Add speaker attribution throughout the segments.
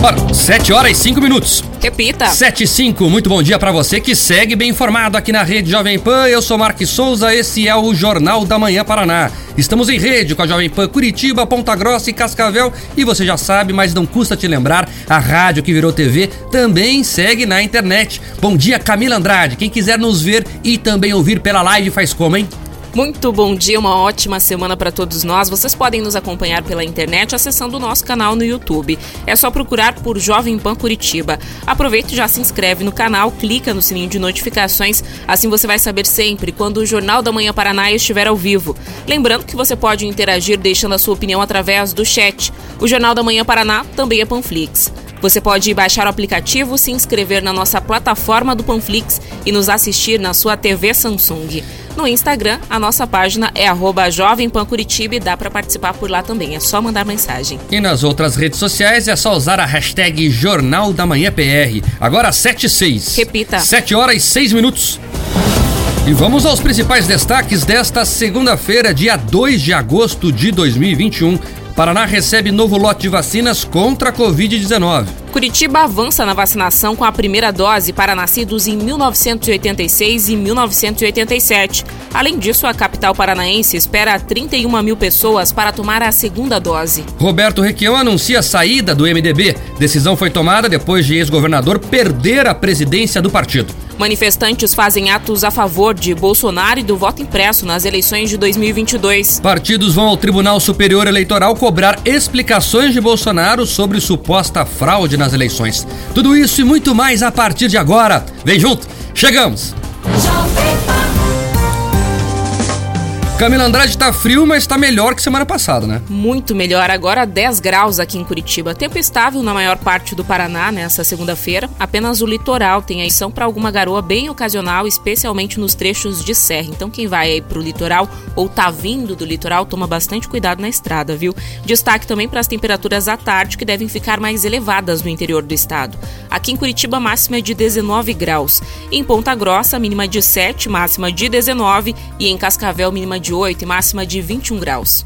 Speaker 1: Ora, 7 horas e 5 minutos.
Speaker 2: Repita.
Speaker 1: 7 e 5. Muito bom dia para você que segue bem informado aqui na Rede Jovem Pan. Eu sou Marques Souza, esse é o Jornal da Manhã Paraná. Estamos em rede com a Jovem Pan Curitiba, Ponta Grossa e Cascavel. E você já sabe, mas não custa te lembrar, a rádio que virou TV também segue na internet. Bom dia, Camila Andrade. Quem quiser nos ver e também ouvir pela live faz como, hein?
Speaker 2: Muito bom dia, uma ótima semana para todos nós. Vocês podem nos acompanhar pela internet acessando o nosso canal no YouTube. É só procurar por Jovem Pan Curitiba. Aproveite e já se inscreve no canal, clica no sininho de notificações, assim você vai saber sempre quando o Jornal da Manhã Paraná estiver ao vivo. Lembrando que você pode interagir deixando a sua opinião através do chat. O Jornal da Manhã Paraná também é Panflix. Você pode baixar o aplicativo, se inscrever na nossa plataforma do Panflix e nos assistir na sua TV Samsung. No Instagram, a nossa página é @jovempancuritiba e dá para participar por lá também. É só mandar mensagem.
Speaker 1: E nas outras redes sociais é só usar a hashtag Jornal da Manhã PR. Agora 7 e 6.
Speaker 2: Repita.
Speaker 1: 7 horas e 6 minutos. E vamos aos principais destaques desta segunda-feira, dia 2 de agosto de 2021. Paraná recebe novo lote de vacinas contra a Covid-19.
Speaker 2: Curitiba avança na vacinação com a primeira dose para nascidos em 1986 e 1987. Além disso, a capital paranaense espera 31 mil pessoas para tomar a segunda dose.
Speaker 1: Roberto Requião anuncia a saída do MDB. Decisão foi tomada depois de ex-governador perder a presidência do partido.
Speaker 2: Manifestantes fazem atos a favor de Bolsonaro e do voto impresso nas eleições de 2022.
Speaker 1: Partidos vão ao Tribunal Superior Eleitoral cobrar explicações de Bolsonaro sobre suposta fraude nas eleições. Tudo isso e muito mais a partir de agora. Vem junto, chegamos! Camila Andrade tá frio, mas tá melhor que semana passada, né?
Speaker 2: Muito melhor. Agora 10 graus aqui em Curitiba. Tempo estável na maior parte do Paraná nessa segunda-feira. Apenas o litoral tem a para alguma garoa bem ocasional, especialmente nos trechos de serra. Então quem vai aí pro litoral ou tá vindo do litoral, toma bastante cuidado na estrada, viu? Destaque também para as temperaturas à tarde que devem ficar mais elevadas no interior do estado. Aqui em Curitiba, máxima é de 19 graus. Em Ponta Grossa, mínima de 7, máxima de 19 e em Cascavel, mínima de de 8 e máxima de 21 graus.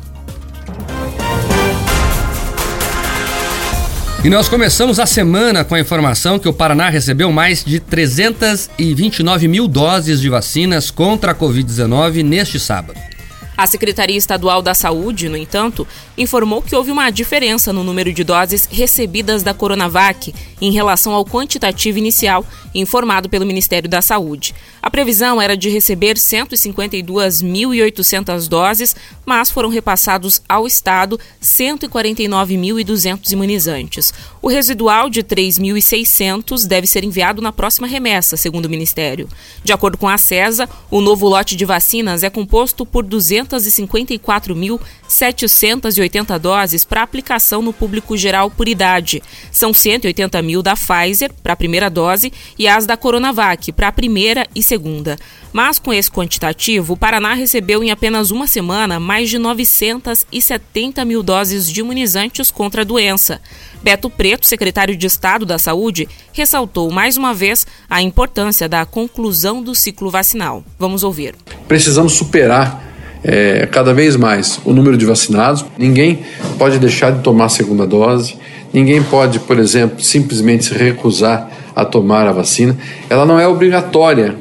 Speaker 1: E nós começamos a semana com a informação que o Paraná recebeu mais de 329 mil doses de vacinas contra a Covid-19 neste sábado.
Speaker 2: A Secretaria Estadual da Saúde, no entanto, informou que houve uma diferença no número de doses recebidas da Coronavac em relação ao quantitativo inicial informado pelo Ministério da Saúde. A previsão era de receber 152.800 doses, mas foram repassados ao Estado 149.200 imunizantes. O residual de 3.600 deve ser enviado na próxima remessa, segundo o Ministério. De acordo com a CESA, o novo lote de vacinas é composto por 254.780 doses para aplicação no público geral por idade. São 180 mil da Pfizer para a primeira dose e as da Coronavac para a primeira e segunda. Mas com esse quantitativo, o Paraná recebeu em apenas uma semana mais de 970 mil doses de imunizantes contra a doença. Beto Preto, secretário de Estado da Saúde, ressaltou mais uma vez a importância da conclusão do ciclo vacinal. Vamos ouvir.
Speaker 3: Precisamos superar é, cada vez mais o número de vacinados. Ninguém pode deixar de tomar a segunda dose. Ninguém pode, por exemplo, simplesmente se recusar a tomar a vacina. Ela não é obrigatória,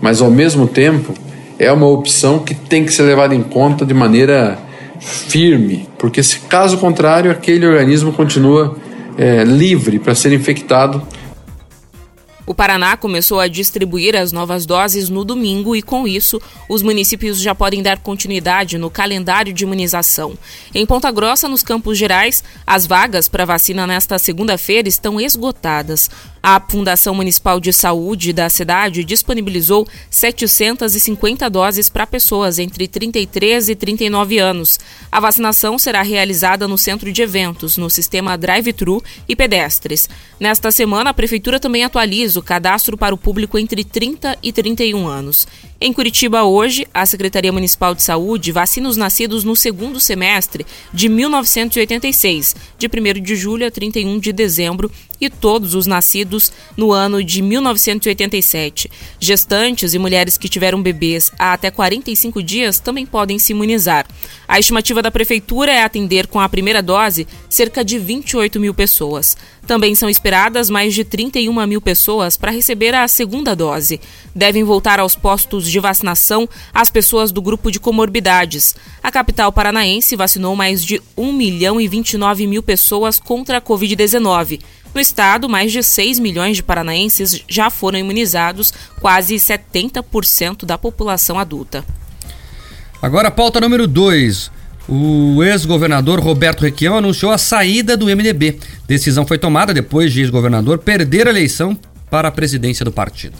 Speaker 3: mas ao mesmo tempo é uma opção que tem que ser levada em conta de maneira firme, porque se caso contrário, aquele organismo continua é, livre para ser infectado
Speaker 2: o Paraná começou a distribuir as novas doses no domingo e, com isso, os municípios já podem dar continuidade no calendário de imunização. Em Ponta Grossa, nos Campos Gerais, as vagas para vacina nesta segunda-feira estão esgotadas. A Fundação Municipal de Saúde da cidade disponibilizou 750 doses para pessoas entre 33 e 39 anos. A vacinação será realizada no centro de eventos, no sistema drive-thru e pedestres. Nesta semana, a Prefeitura também atualiza o cadastro para o público entre 30 e 31 anos. Em Curitiba, hoje, a Secretaria Municipal de Saúde vacina os nascidos no segundo semestre de 1986, de 1 de julho a 31 de dezembro, e todos os nascidos no ano de 1987. Gestantes e mulheres que tiveram bebês há até 45 dias também podem se imunizar. A estimativa da Prefeitura é atender com a primeira dose cerca de 28 mil pessoas. Também são esperadas mais de 31 mil pessoas para receber a segunda dose. Devem voltar aos postos de vacinação as pessoas do grupo de comorbidades. A capital paranaense vacinou mais de 1 milhão e 29 mil pessoas contra a Covid-19. No estado, mais de 6 milhões de paranaenses já foram imunizados, quase 70% da população adulta.
Speaker 1: Agora, pauta número 2. O ex-governador Roberto Requião anunciou a saída do MDB. Decisão foi tomada depois de ex-governador perder a eleição para a presidência do partido.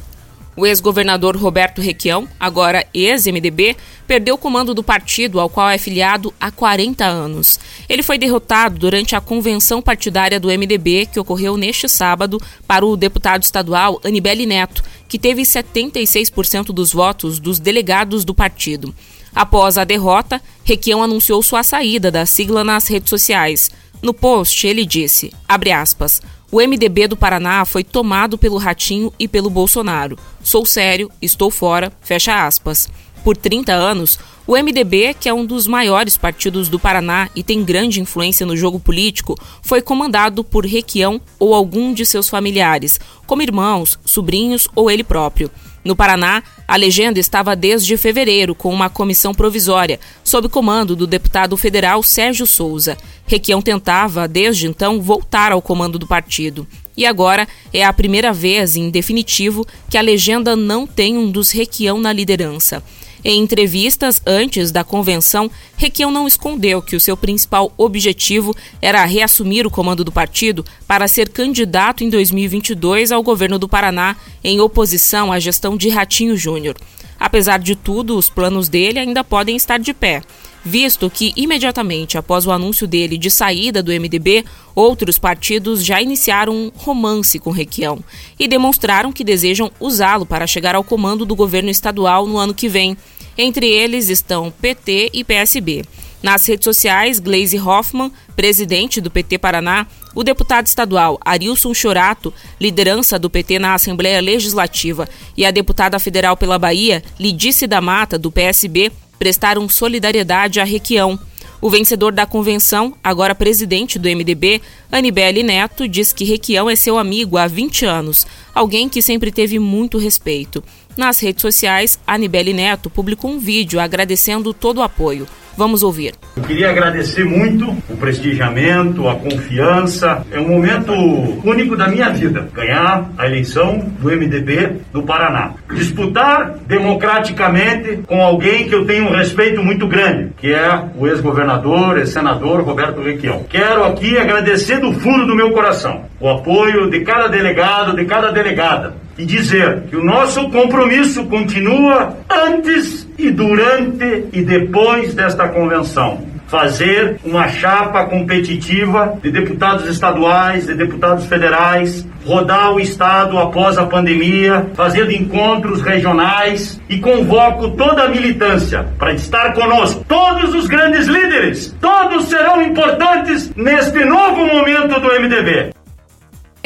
Speaker 2: O ex-governador Roberto Requião, agora ex-MDB, perdeu o comando do partido ao qual é filiado há 40 anos. Ele foi derrotado durante a convenção partidária do MDB, que ocorreu neste sábado, para o deputado estadual Anibele Neto, que teve 76% dos votos dos delegados do partido. Após a derrota, Requião anunciou sua saída da sigla nas redes sociais. No post, ele disse, aspas, o MDB do Paraná foi tomado pelo Ratinho e pelo Bolsonaro. Sou sério, estou fora, fecha aspas. Por 30 anos, o MDB, que é um dos maiores partidos do Paraná e tem grande influência no jogo político, foi comandado por Requião ou algum de seus familiares, como irmãos, sobrinhos ou ele próprio. No Paraná, a legenda estava desde fevereiro com uma comissão provisória, sob comando do deputado federal Sérgio Souza. Requião tentava, desde então, voltar ao comando do partido. E agora é a primeira vez, em definitivo, que a legenda não tem um dos Requião na liderança. Em entrevistas antes da convenção, Requião não escondeu que o seu principal objetivo era reassumir o comando do partido para ser candidato em 2022 ao governo do Paraná, em oposição à gestão de Ratinho Júnior. Apesar de tudo, os planos dele ainda podem estar de pé visto que imediatamente após o anúncio dele de saída do MDB, outros partidos já iniciaram um romance com Requião e demonstraram que desejam usá-lo para chegar ao comando do governo estadual no ano que vem. Entre eles estão PT e PSB. Nas redes sociais, Glaze Hoffman, presidente do PT Paraná, o deputado estadual Arilson Chorato, liderança do PT na Assembleia Legislativa, e a deputada federal pela Bahia, Lidice da Mata, do PSB, prestaram solidariedade a Requião. O vencedor da convenção, agora presidente do MDB, Anibele Neto, diz que Requião é seu amigo há 20 anos, alguém que sempre teve muito respeito. Nas redes sociais, Anibele Neto publicou um vídeo agradecendo todo o apoio. Vamos ouvir.
Speaker 4: Eu queria agradecer muito o prestigiamento, a confiança. É um momento único da minha vida. Ganhar a eleição do MDB do Paraná. Disputar democraticamente com alguém que eu tenho um respeito muito grande, que é o ex-governador e senador Roberto Requião. Quero aqui agradecer do fundo do meu coração o apoio de cada delegado, de cada delegada e dizer que o nosso compromisso continua antes e durante e depois desta convenção. Fazer uma chapa competitiva de deputados estaduais, de deputados federais, rodar o Estado após a pandemia, fazer encontros regionais e convoco toda a militância para estar conosco. Todos os grandes líderes, todos serão importantes neste novo momento do MDB.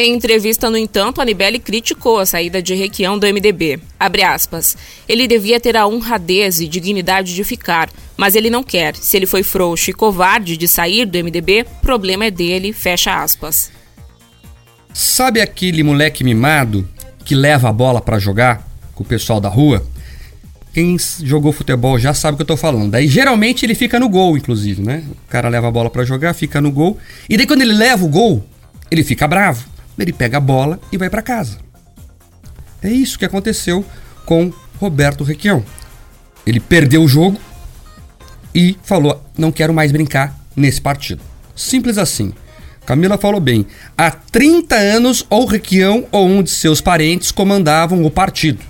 Speaker 2: Em entrevista, no entanto, Anibele criticou a saída de Requião do MDB. Aspas, ele devia ter a honradez e dignidade de ficar, mas ele não quer. Se ele foi frouxo e covarde de sair do MDB, problema é dele, fecha aspas.
Speaker 1: Sabe aquele moleque mimado que leva a bola para jogar com o pessoal da rua? Quem jogou futebol já sabe o que eu tô falando. Daí geralmente ele fica no gol, inclusive, né? O cara leva a bola para jogar, fica no gol. E daí quando ele leva o gol, ele fica bravo ele pega a bola e vai para casa. É isso que aconteceu com Roberto Requião. Ele perdeu o jogo e falou: não quero mais brincar nesse partido. Simples assim. Camila falou bem. Há 30 anos, ou Requião ou um de seus parentes comandavam o partido.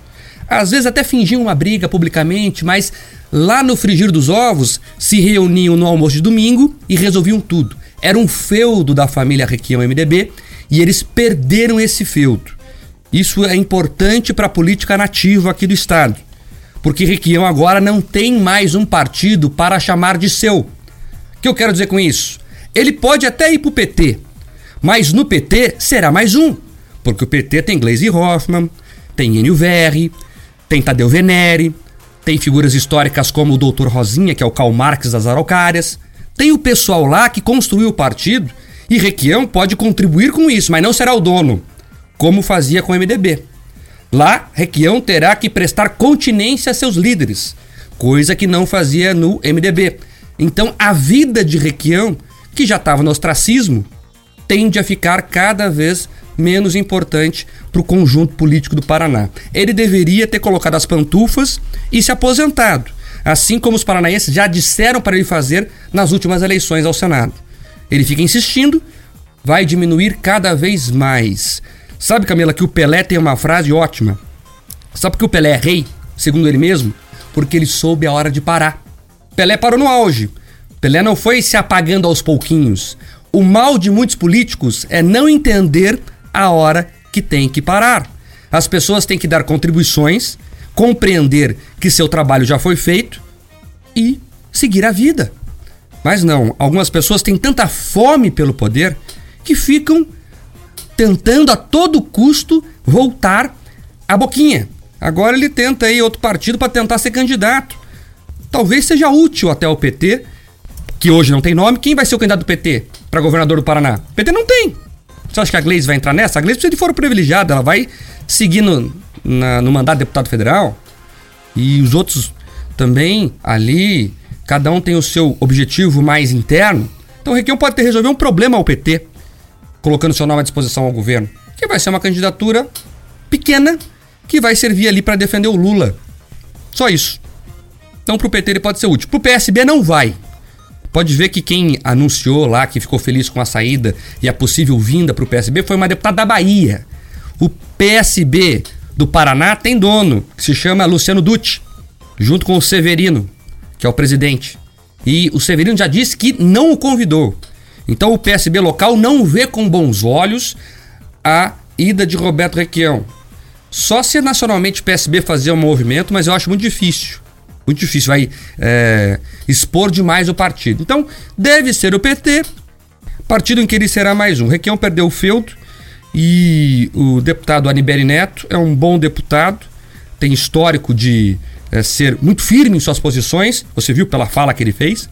Speaker 1: Às vezes até fingiam uma briga publicamente, mas lá no frigir dos ovos se reuniam no almoço de domingo e resolviam tudo. Era um feudo da família Requião MDB e eles perderam esse feudo. Isso é importante para a política nativa aqui do Estado. porque Requião agora não tem mais um partido para chamar de seu. O que eu quero dizer com isso? Ele pode até ir para o PT, mas no PT será mais um, porque o PT tem Gleisi Hoffmann, tem Enio Verri, tem Tadeu Venere, tem figuras históricas como o Dr. Rosinha, que é o Karl Marx das Araucárias, tem o pessoal lá que construiu o partido e Requião pode contribuir com isso, mas não será o dono, como fazia com o MDB. Lá, Requião terá que prestar continência a seus líderes, coisa que não fazia no MDB. Então, a vida de Requião, que já estava no ostracismo, tende a ficar cada vez menos importante para o conjunto político do Paraná. Ele deveria ter colocado as pantufas e se aposentado, assim como os paranaenses já disseram para ele fazer nas últimas eleições ao Senado. Ele fica insistindo, vai diminuir cada vez mais. Sabe, Camila, que o Pelé tem uma frase ótima. Sabe que o Pelé é rei, segundo ele mesmo? Porque ele soube a hora de parar. Pelé parou no auge. Pelé não foi se apagando aos pouquinhos. O mal de muitos políticos é não entender a hora que tem que parar. As pessoas têm que dar contribuições, compreender que seu trabalho já foi feito e seguir a vida. Mas não, algumas pessoas têm tanta fome pelo poder que ficam tentando a todo custo voltar a boquinha. Agora ele tenta aí outro partido para tentar ser candidato. Talvez seja útil até o PT, que hoje não tem nome. Quem vai ser o candidato do PT para governador do Paraná? O PT não tem. Você acha que a Gleisi vai entrar nessa? A Gleisi precisa de foro privilegiado, ela vai seguir no, na, no mandato de deputado federal. E os outros também ali, cada um tem o seu objetivo mais interno. Então o Requião pode ter resolver um problema ao PT colocando seu nome à disposição ao governo, que vai ser uma candidatura pequena que vai servir ali para defender o Lula. Só isso. Então pro PT ele pode ser útil. Pro PSB não vai. Pode ver que quem anunciou lá que ficou feliz com a saída e a possível vinda pro PSB foi uma deputada da Bahia. O PSB do Paraná tem dono, que se chama Luciano Dutti, junto com o Severino, que é o presidente. E o Severino já disse que não o convidou. Então o PSB local não vê com bons olhos a ida de Roberto Requião. Só se nacionalmente o PSB fazer um movimento, mas eu acho muito difícil. Muito difícil, vai é, expor demais o partido. Então, deve ser o PT, partido em que ele será mais um. Requião perdeu o feudo e o deputado Aniberi Neto é um bom deputado, tem histórico de é, ser muito firme em suas posições, você viu pela fala que ele fez,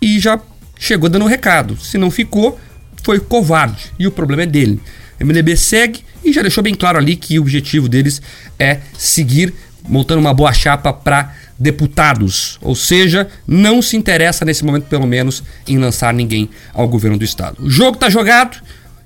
Speaker 1: e já chegou dando um recado. Se não ficou, foi covarde. E o problema é dele. O MDB segue e já deixou bem claro ali que o objetivo deles é seguir montando uma boa chapa para deputados, ou seja, não se interessa nesse momento pelo menos em lançar ninguém ao governo do estado. O jogo está jogado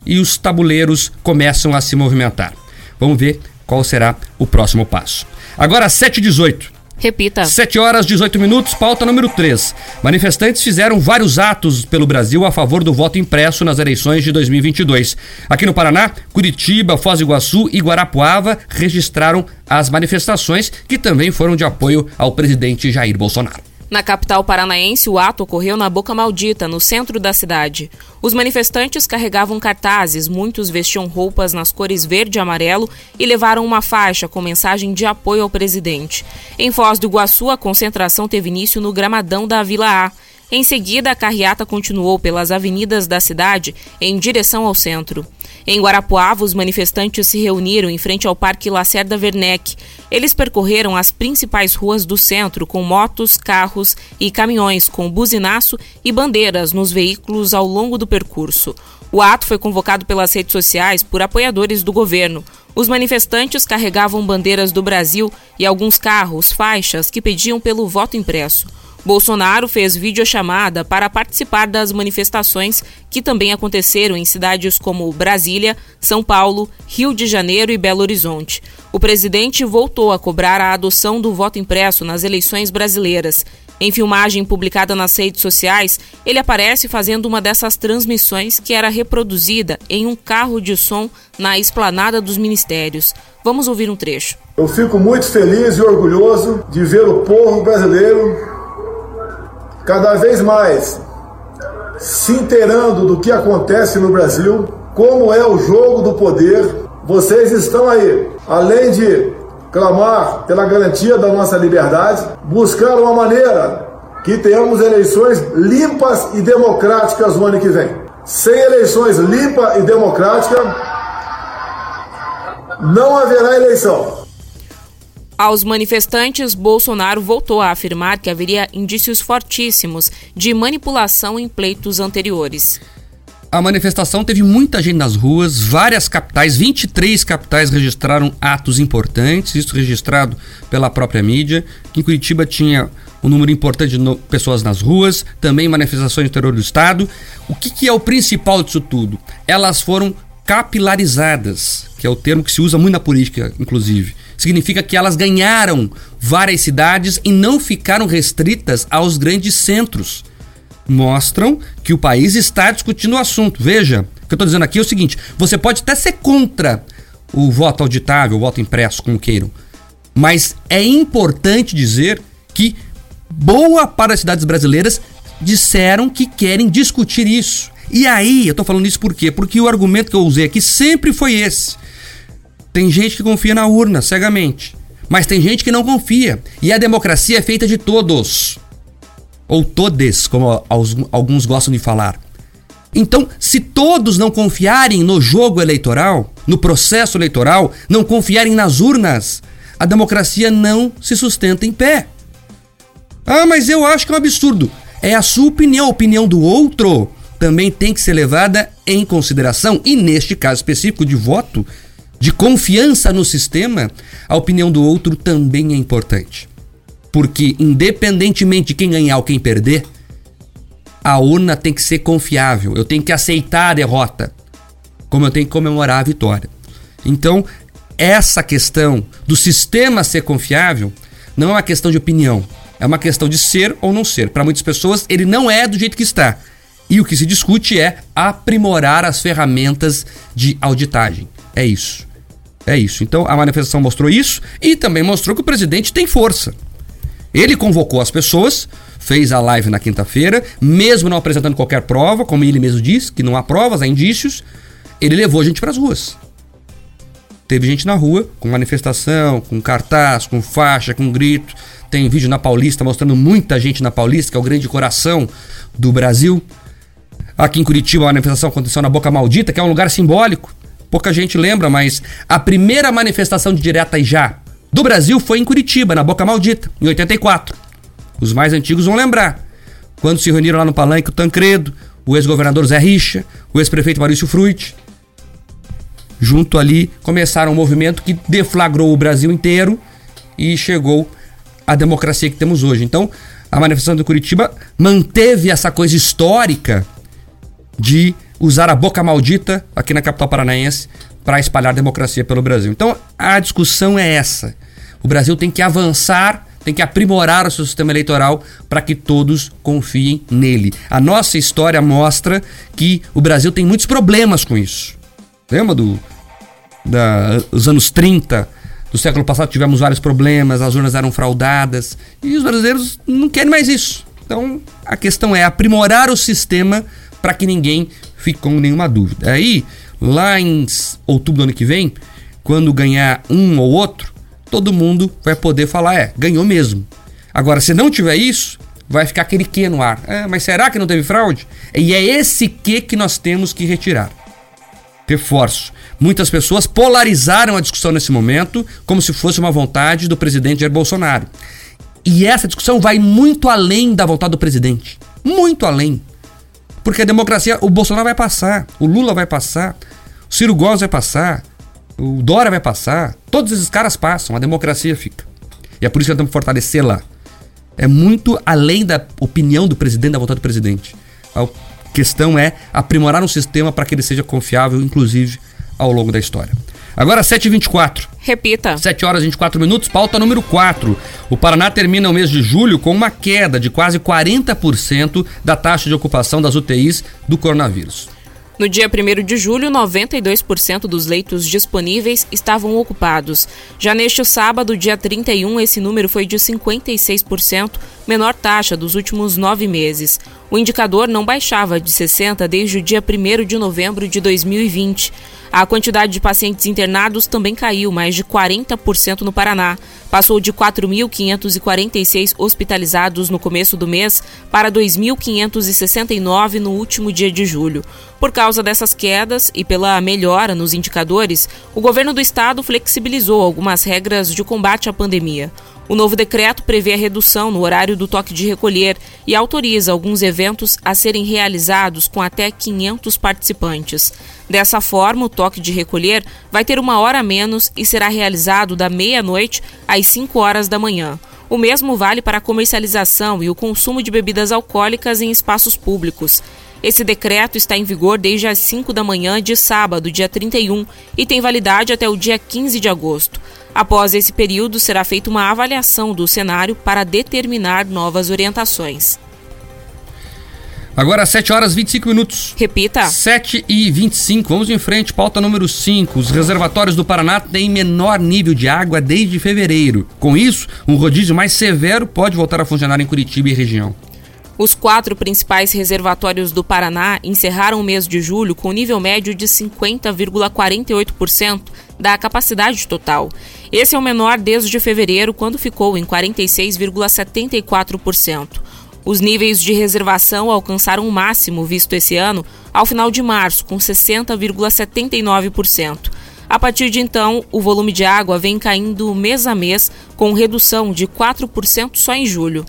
Speaker 1: e os tabuleiros começam a se movimentar. Vamos ver qual será o próximo passo. Agora 7h18.
Speaker 2: Repita.
Speaker 1: 7 horas 18 minutos, pauta número 3. Manifestantes fizeram vários atos pelo Brasil a favor do voto impresso nas eleições de 2022. Aqui no Paraná, Curitiba, Foz do Iguaçu e Guarapuava registraram as manifestações que também foram de apoio ao presidente Jair Bolsonaro.
Speaker 2: Na capital paranaense, o ato ocorreu na Boca Maldita, no centro da cidade. Os manifestantes carregavam cartazes, muitos vestiam roupas nas cores verde e amarelo e levaram uma faixa com mensagem de apoio ao presidente. Em Foz do Iguaçu, a concentração teve início no gramadão da Vila A. Em seguida, a carreata continuou pelas avenidas da cidade em direção ao centro. Em Guarapuava, os manifestantes se reuniram em frente ao Parque Lacerda Werneck. Eles percorreram as principais ruas do centro com motos, carros e caminhões com buzinaço e bandeiras nos veículos ao longo do percurso. O ato foi convocado pelas redes sociais por apoiadores do governo. Os manifestantes carregavam bandeiras do Brasil e alguns carros, faixas que pediam pelo voto impresso. Bolsonaro fez videochamada para participar das manifestações que também aconteceram em cidades como Brasília, São Paulo, Rio de Janeiro e Belo Horizonte. O presidente voltou a cobrar a adoção do voto impresso nas eleições brasileiras. Em filmagem publicada nas redes sociais, ele aparece fazendo uma dessas transmissões que era reproduzida em um carro de som na esplanada dos ministérios. Vamos ouvir um trecho.
Speaker 5: Eu fico muito feliz e orgulhoso de ver o povo brasileiro cada vez mais se inteirando do que acontece no Brasil, como é o jogo do poder. Vocês estão aí, além de clamar pela garantia da nossa liberdade, buscar uma maneira que tenhamos eleições limpas e democráticas no ano que vem. Sem eleições limpa e democrática, não haverá eleição.
Speaker 2: Aos manifestantes, Bolsonaro voltou a afirmar que haveria indícios fortíssimos de manipulação em pleitos anteriores.
Speaker 1: A manifestação teve muita gente nas ruas, várias capitais, 23 capitais registraram atos importantes, isso registrado pela própria mídia. Em Curitiba tinha um número importante de pessoas nas ruas, também manifestações no interior do estado. O que, que é o principal disso tudo? Elas foram capilarizadas, que é o termo que se usa muito na política, inclusive. Significa que elas ganharam várias cidades e não ficaram restritas aos grandes centros mostram que o país está discutindo o assunto. Veja, o que eu estou dizendo aqui é o seguinte: você pode até ser contra o voto auditável, o voto impresso, como queiram, mas é importante dizer que boa parte das cidades brasileiras disseram que querem discutir isso. E aí, eu estou falando isso por quê? Porque o argumento que eu usei aqui sempre foi esse. Tem gente que confia na urna cegamente, mas tem gente que não confia. E a democracia é feita de todos ou todes, como alguns gostam de falar. Então, se todos não confiarem no jogo eleitoral, no processo eleitoral, não confiarem nas urnas, a democracia não se sustenta em pé. Ah, mas eu acho que é um absurdo. É a sua opinião, a opinião do outro também tem que ser levada em consideração. E neste caso específico de voto, de confiança no sistema, a opinião do outro também é importante. Porque, independentemente de quem ganhar ou quem perder, a urna tem que ser confiável. Eu tenho que aceitar a derrota, como eu tenho que comemorar a vitória. Então, essa questão do sistema ser confiável não é uma questão de opinião, é uma questão de ser ou não ser. Para muitas pessoas, ele não é do jeito que está. E o que se discute é aprimorar as ferramentas de auditagem. É isso. É isso. Então a manifestação mostrou isso e também mostrou que o presidente tem força. Ele convocou as pessoas, fez a live na quinta-feira, mesmo não apresentando qualquer prova, como ele mesmo disse, que não há provas, há indícios, ele levou a gente para as ruas. Teve gente na rua, com manifestação, com cartaz, com faixa, com grito. Tem vídeo na Paulista mostrando muita gente na Paulista, que é o grande coração do Brasil. Aqui em Curitiba, a manifestação aconteceu na Boca Maldita, que é um lugar simbólico. Pouca gente lembra, mas a primeira manifestação de direta já do Brasil foi em Curitiba, na Boca Maldita, em 84. Os mais antigos vão lembrar. Quando se reuniram lá no palanque o Tancredo, o ex-governador Zé Richa, o ex-prefeito Maurício Fruit. Junto ali começaram um movimento que deflagrou o Brasil inteiro e chegou à democracia que temos hoje. Então, a manifestação de Curitiba manteve essa coisa histórica de usar a boca maldita aqui na capital paranaense para espalhar democracia pelo Brasil. Então, a discussão é essa. O Brasil tem que avançar, tem que aprimorar o seu sistema eleitoral para que todos confiem nele. A nossa história mostra que o Brasil tem muitos problemas com isso. Lembra do, da, dos anos 30 do século passado tivemos vários problemas, as urnas eram fraudadas e os brasileiros não querem mais isso. Então a questão é aprimorar o sistema para que ninguém fique com nenhuma dúvida. Aí, lá em outubro do ano que vem, quando ganhar um ou outro, todo mundo vai poder falar, é, ganhou mesmo. Agora, se não tiver isso, vai ficar aquele que no ar. É, mas será que não teve fraude? E é esse que que nós temos que retirar. Reforço. Muitas pessoas polarizaram a discussão nesse momento como se fosse uma vontade do presidente Jair Bolsonaro. E essa discussão vai muito além da vontade do presidente. Muito além. Porque a democracia, o Bolsonaro vai passar, o Lula vai passar, o Ciro Gomes vai passar, o Dória vai passar, todos esses caras passam, a democracia fica. E é por isso que nós temos que fortalecer lá. É muito além da opinião do presidente, da vontade do presidente. A questão é aprimorar um sistema para que ele seja confiável, inclusive ao longo da história. Agora 7h24.
Speaker 2: Repita.
Speaker 1: 7 horas e 24 minutos, pauta número 4. O Paraná termina o mês de julho com uma queda de quase 40% da taxa de ocupação das UTIs do coronavírus.
Speaker 2: No dia 1 de julho, 92% dos leitos disponíveis estavam ocupados. Já neste sábado, dia 31, esse número foi de 56%, menor taxa dos últimos nove meses. O indicador não baixava de 60% desde o dia 1 de novembro de 2020. A quantidade de pacientes internados também caiu mais de 40% no Paraná. Passou de 4.546 hospitalizados no começo do mês para 2.569 no último dia de julho. Por causa dessas quedas e pela melhora nos indicadores, o governo do estado flexibilizou algumas regras de combate à pandemia. O novo decreto prevê a redução no horário do toque de recolher e autoriza alguns eventos a serem realizados com até 500 participantes. Dessa forma, o toque de recolher vai ter uma hora a menos e será realizado da meia-noite às 5 horas da manhã. O mesmo vale para a comercialização e o consumo de bebidas alcoólicas em espaços públicos. Esse decreto está em vigor desde as 5 da manhã de sábado, dia 31, e tem validade até o dia 15 de agosto. Após esse período, será feita uma avaliação do cenário para determinar novas orientações.
Speaker 1: Agora 7 horas 25 minutos.
Speaker 2: Repita.
Speaker 1: 7 e 25. Vamos em frente, pauta número 5. Os reservatórios do Paraná têm menor nível de água desde fevereiro. Com isso, um rodízio mais severo pode voltar a funcionar em Curitiba e região.
Speaker 2: Os quatro principais reservatórios do Paraná encerraram o mês de julho com nível médio de 50,48% da capacidade total. Esse é o menor desde fevereiro, quando ficou em 46,74%. Os níveis de reservação alcançaram o máximo visto esse ano ao final de março, com 60,79%. A partir de então, o volume de água vem caindo mês a mês, com redução de 4% só em julho.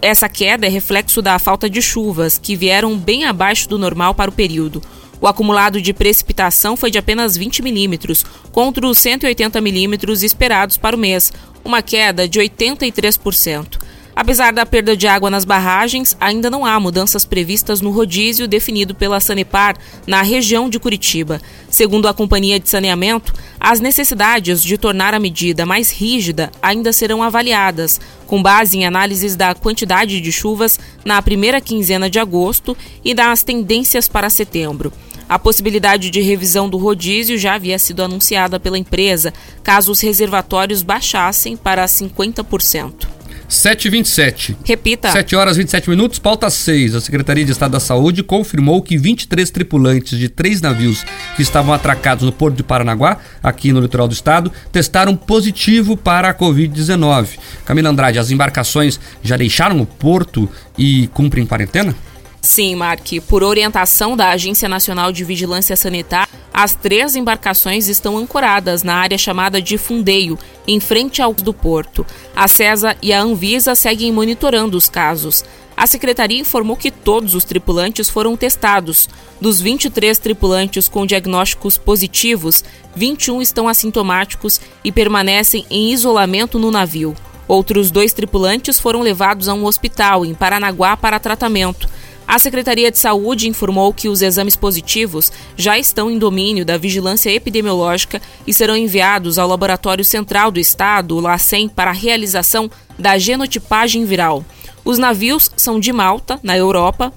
Speaker 2: Essa queda é reflexo da falta de chuvas, que vieram bem abaixo do normal para o período. O acumulado de precipitação foi de apenas 20 milímetros, contra os 180 milímetros esperados para o mês, uma queda de 83%. Apesar da perda de água nas barragens, ainda não há mudanças previstas no rodízio definido pela Sanepar na região de Curitiba. Segundo a Companhia de Saneamento, as necessidades de tornar a medida mais rígida ainda serão avaliadas, com base em análises da quantidade de chuvas na primeira quinzena de agosto e das tendências para setembro. A possibilidade de revisão do rodízio já havia sido anunciada pela empresa, caso os reservatórios baixassem para 50%.
Speaker 1: 7h27.
Speaker 2: Repita.
Speaker 1: 7 horas e 27 minutos, pauta 6. A Secretaria de Estado da Saúde confirmou que 23 tripulantes de três navios que estavam atracados no Porto de Paranaguá, aqui no litoral do estado, testaram positivo para a Covid-19. Camila Andrade, as embarcações já deixaram o porto e cumprem quarentena?
Speaker 2: Sim, Mark. Por orientação da Agência Nacional de Vigilância Sanitária, as três embarcações estão ancoradas na área chamada de fundeio, em frente ao do porto. A CESA e a Anvisa seguem monitorando os casos. A secretaria informou que todos os tripulantes foram testados. Dos 23 tripulantes com diagnósticos positivos, 21 estão assintomáticos e permanecem em isolamento no navio. Outros dois tripulantes foram levados a um hospital em Paranaguá para tratamento. A Secretaria de Saúde informou que os exames positivos já estão em domínio da Vigilância Epidemiológica e serão enviados ao Laboratório Central do Estado, o LACEN, para a realização da genotipagem viral. Os navios são de Malta, na Europa,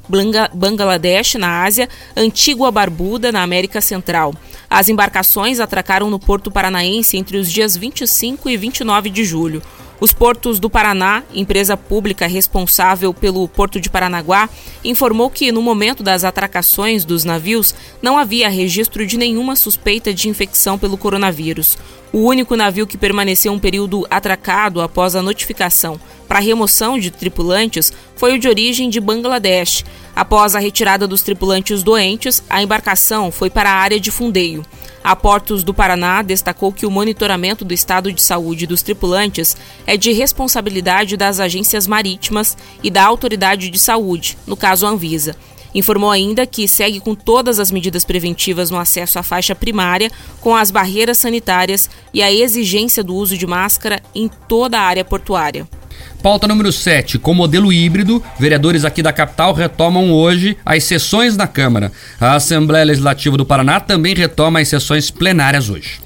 Speaker 2: Bangladesh, na Ásia, Antigua Barbuda, na América Central. As embarcações atracaram no Porto Paranaense entre os dias 25 e 29 de julho. Os Portos do Paraná, empresa pública responsável pelo Porto de Paranaguá, informou que no momento das atracações dos navios não havia registro de nenhuma suspeita de infecção pelo coronavírus. O único navio que permaneceu um período atracado após a notificação para remoção de tripulantes foi o de origem de Bangladesh. Após a retirada dos tripulantes doentes, a embarcação foi para a área de fundeio. A Portos do Paraná destacou que o monitoramento do estado de saúde dos tripulantes é de responsabilidade das agências marítimas e da autoridade de saúde, no caso a Anvisa. Informou ainda que segue com todas as medidas preventivas no acesso à faixa primária, com as barreiras sanitárias e a exigência do uso de máscara em toda a área portuária.
Speaker 1: Pauta número 7. Com modelo híbrido, vereadores aqui da capital retomam hoje as sessões na Câmara. A Assembleia Legislativa do Paraná também retoma as sessões plenárias hoje.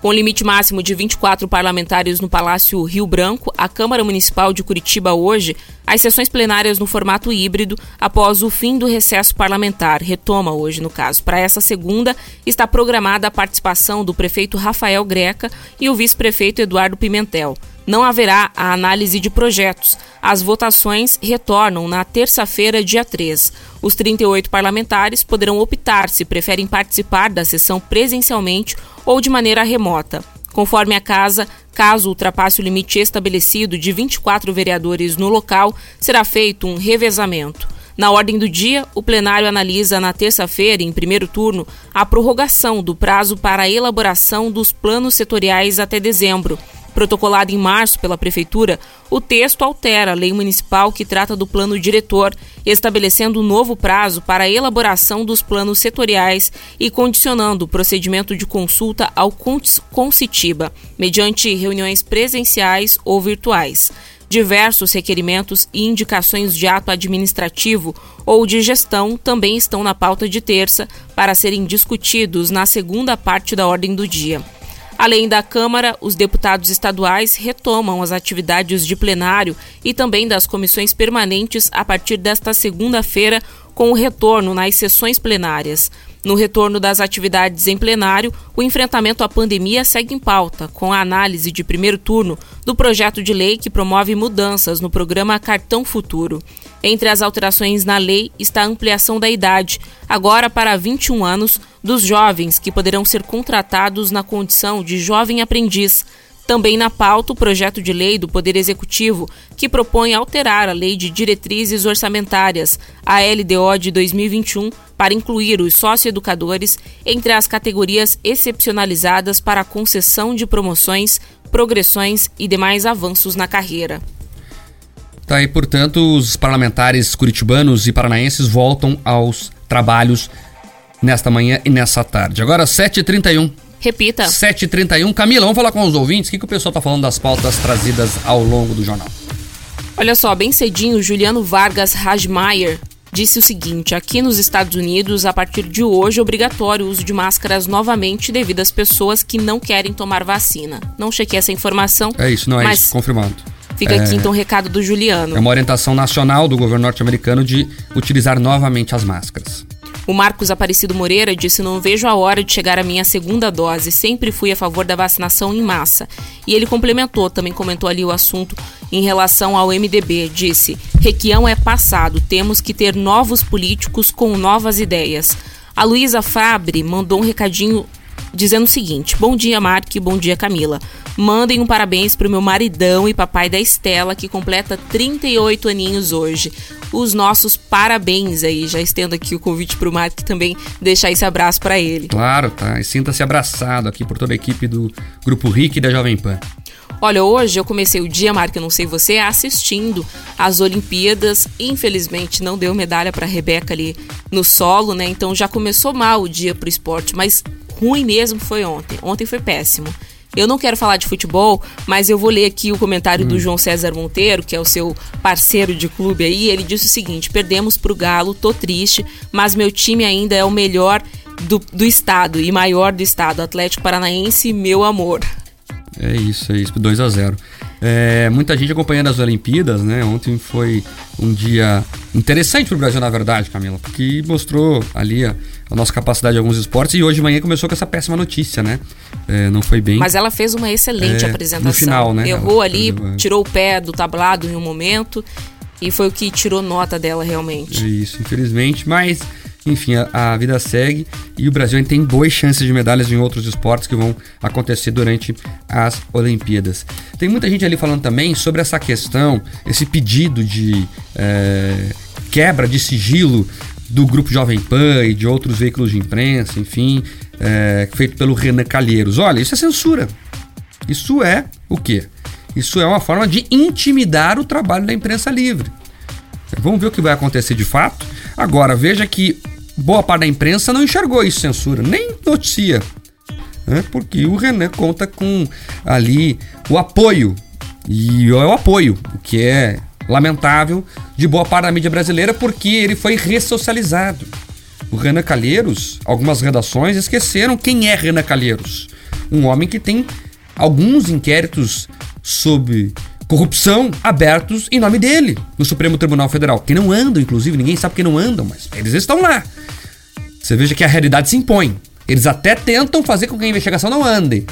Speaker 2: Com limite máximo de 24 parlamentares no Palácio Rio Branco, a Câmara Municipal de Curitiba hoje, as sessões plenárias no formato híbrido após o fim do recesso parlamentar, retoma hoje no caso. Para essa segunda, está programada a participação do prefeito Rafael Greca e o vice-prefeito Eduardo Pimentel. Não haverá a análise de projetos. As votações retornam na terça-feira, dia 3. Os 38 parlamentares poderão optar se preferem participar da sessão presencialmente ou de maneira remota. Conforme a casa, caso ultrapasse o limite estabelecido de 24 vereadores no local, será feito um revezamento. Na ordem do dia, o plenário analisa na terça-feira, em primeiro turno, a prorrogação do prazo para a elaboração dos planos setoriais até dezembro. Protocolado em março pela Prefeitura, o texto altera a lei municipal que trata do plano diretor, estabelecendo um novo prazo para a elaboração dos planos setoriais e condicionando o procedimento de consulta ao Concitiba, mediante reuniões presenciais ou virtuais. Diversos requerimentos e indicações de ato administrativo ou de gestão também estão na pauta de terça para serem discutidos na segunda parte da ordem do dia. Além da Câmara, os deputados estaduais retomam as atividades de plenário e também das comissões permanentes a partir desta segunda-feira, com o retorno nas sessões plenárias. No retorno das atividades em plenário, o enfrentamento à pandemia segue em pauta, com a análise de primeiro turno do projeto de lei que promove mudanças no programa Cartão Futuro. Entre as alterações na lei está a ampliação da idade, agora para 21 anos, dos jovens que poderão ser contratados na condição de jovem aprendiz. Também na pauta o projeto de lei do Poder Executivo, que propõe alterar a Lei de Diretrizes Orçamentárias, a LDO de 2021, para incluir os socioeducadores entre as categorias excepcionalizadas para a concessão de promoções, progressões e demais avanços na carreira.
Speaker 1: Tá aí, portanto, os parlamentares curitibanos e paranaenses voltam aos trabalhos nesta manhã e nessa tarde. Agora, 7h31.
Speaker 2: Repita.
Speaker 1: 7h31. Camila, vamos falar com os ouvintes. O que, que o pessoal está falando das pautas trazidas ao longo do jornal?
Speaker 2: Olha só, bem cedinho, Juliano Vargas Rajmaier disse o seguinte: aqui nos Estados Unidos, a partir de hoje, é obrigatório o uso de máscaras novamente devido às pessoas que não querem tomar vacina. Não chequei essa informação.
Speaker 1: É isso, não é isso, confirmado.
Speaker 2: Fica
Speaker 1: é...
Speaker 2: aqui então o recado do Juliano.
Speaker 1: É uma orientação nacional do governo norte-americano de utilizar novamente as máscaras.
Speaker 2: O Marcos Aparecido Moreira disse: Não vejo a hora de chegar a minha segunda dose. Sempre fui a favor da vacinação em massa. E ele complementou, também comentou ali o assunto em relação ao MDB. Disse: Requião é passado, temos que ter novos políticos com novas ideias. A Luísa Fabre mandou um recadinho dizendo o seguinte: Bom dia, Mark, bom dia, Camila. Mandem um parabéns pro meu maridão e papai da Estela, que completa 38 aninhos hoje. Os nossos parabéns aí. Já estendo aqui o convite pro Mark também deixar esse abraço para ele.
Speaker 1: Claro, tá. E sinta-se abraçado aqui por toda a equipe do Grupo RIC e da Jovem Pan.
Speaker 2: Olha, hoje eu comecei o dia, Marca, eu não sei você, assistindo as Olimpíadas. Infelizmente não deu medalha para Rebeca ali no solo, né? Então já começou mal o dia pro esporte, mas ruim mesmo foi ontem. Ontem foi péssimo. Eu não quero falar de futebol, mas eu vou ler aqui o comentário hum. do João César Monteiro, que é o seu parceiro de clube aí. Ele disse o seguinte: perdemos pro Galo, tô triste, mas meu time ainda é o melhor do, do estado e maior do estado. Atlético Paranaense, meu amor.
Speaker 1: É isso, é isso, 2 a 0 é, muita gente acompanhando as Olimpíadas, né? Ontem foi um dia interessante para o Brasil, na verdade, Camila, porque mostrou ali a, a, nossa capacidade em alguns esportes e hoje de manhã começou com essa péssima notícia, né? É, não foi bem.
Speaker 2: Mas ela fez uma excelente é, apresentação.
Speaker 1: No final, né?
Speaker 2: Errou ali, fez, tirou o pé do tablado em um momento e foi o que tirou nota dela realmente.
Speaker 1: Isso, infelizmente, mas enfim, a, a, vida segue e o Brasil tem boas chances de medalhas em outros esportes que vão acontecer durante as Olimpíadas. Tem muita gente ali falando também sobre essa questão, esse pedido de é, quebra de sigilo do Grupo Jovem Pan e de outros veículos de imprensa, enfim, é, feito pelo Renan Calheiros. Olha, isso é censura. Isso é o quê? Isso é uma forma de intimidar o trabalho da imprensa livre. Vamos ver o que vai acontecer de fato. Agora, veja que boa parte da imprensa não enxergou isso censura, nem noticia. Né? Porque o Renan conta com ali o apoio. E é o apoio, o que é lamentável de boa parte da mídia brasileira, porque ele foi ressocializado. O Renan Calheiros, algumas redações esqueceram quem é Renan Calheiros. Um homem que tem alguns inquéritos sobre corrupção abertos em nome dele no Supremo Tribunal Federal. Que não andam, inclusive, ninguém sabe que não andam, mas eles estão lá. Você veja que a realidade se impõe. Eles até tentam fazer com que a investigação não ande.